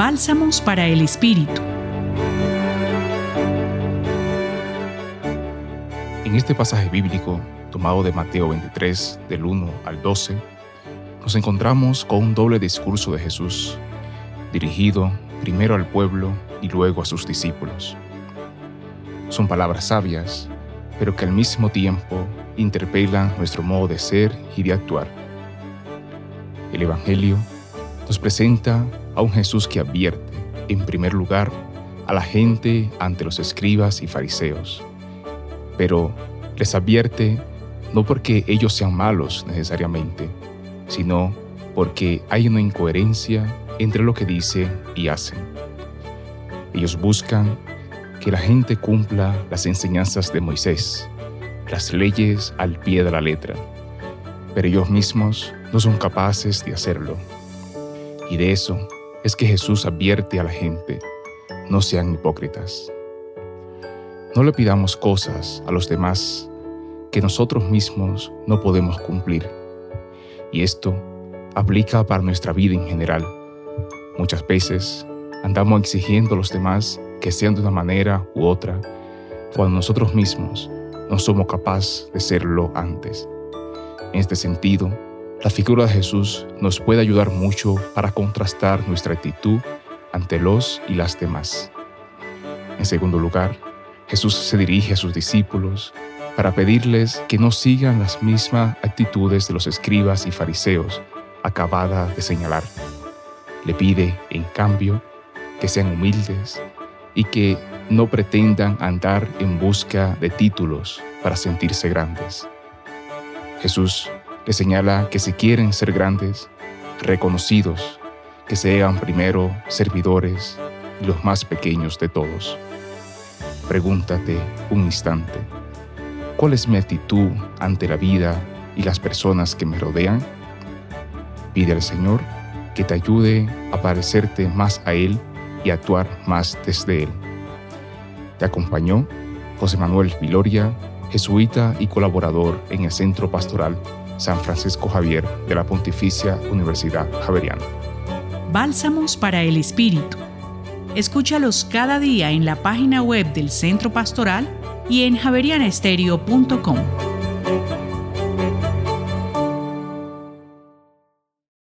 Bálsamos para el Espíritu. En este pasaje bíblico, tomado de Mateo 23, del 1 al 12, nos encontramos con un doble discurso de Jesús, dirigido primero al pueblo y luego a sus discípulos. Son palabras sabias, pero que al mismo tiempo interpelan nuestro modo de ser y de actuar. El Evangelio nos presenta a un Jesús que advierte, en primer lugar, a la gente ante los escribas y fariseos, pero les advierte no porque ellos sean malos necesariamente, sino porque hay una incoherencia entre lo que dicen y hacen. Ellos buscan que la gente cumpla las enseñanzas de Moisés, las leyes al pie de la letra, pero ellos mismos no son capaces de hacerlo. Y de eso es que Jesús advierte a la gente, no sean hipócritas. No le pidamos cosas a los demás que nosotros mismos no podemos cumplir. Y esto aplica para nuestra vida en general. Muchas veces andamos exigiendo a los demás que sean de una manera u otra, cuando nosotros mismos no somos capaces de serlo antes. En este sentido, la figura de Jesús nos puede ayudar mucho para contrastar nuestra actitud ante los y las demás. En segundo lugar, Jesús se dirige a sus discípulos para pedirles que no sigan las mismas actitudes de los escribas y fariseos acabada de señalar. Le pide, en cambio, que sean humildes y que no pretendan andar en busca de títulos para sentirse grandes. Jesús le señala que si quieren ser grandes, reconocidos, que sean primero servidores y los más pequeños de todos. Pregúntate un instante, ¿cuál es mi actitud ante la vida y las personas que me rodean? Pide al Señor que te ayude a parecerte más a Él y actuar más desde Él. Te acompañó José Manuel Viloria, jesuita y colaborador en el Centro Pastoral San Francisco Javier de la Pontificia Universidad Javeriana. Bálsamos para el Espíritu Escúchalos cada día en la página web del Centro Pastoral y en javerianestereo.com.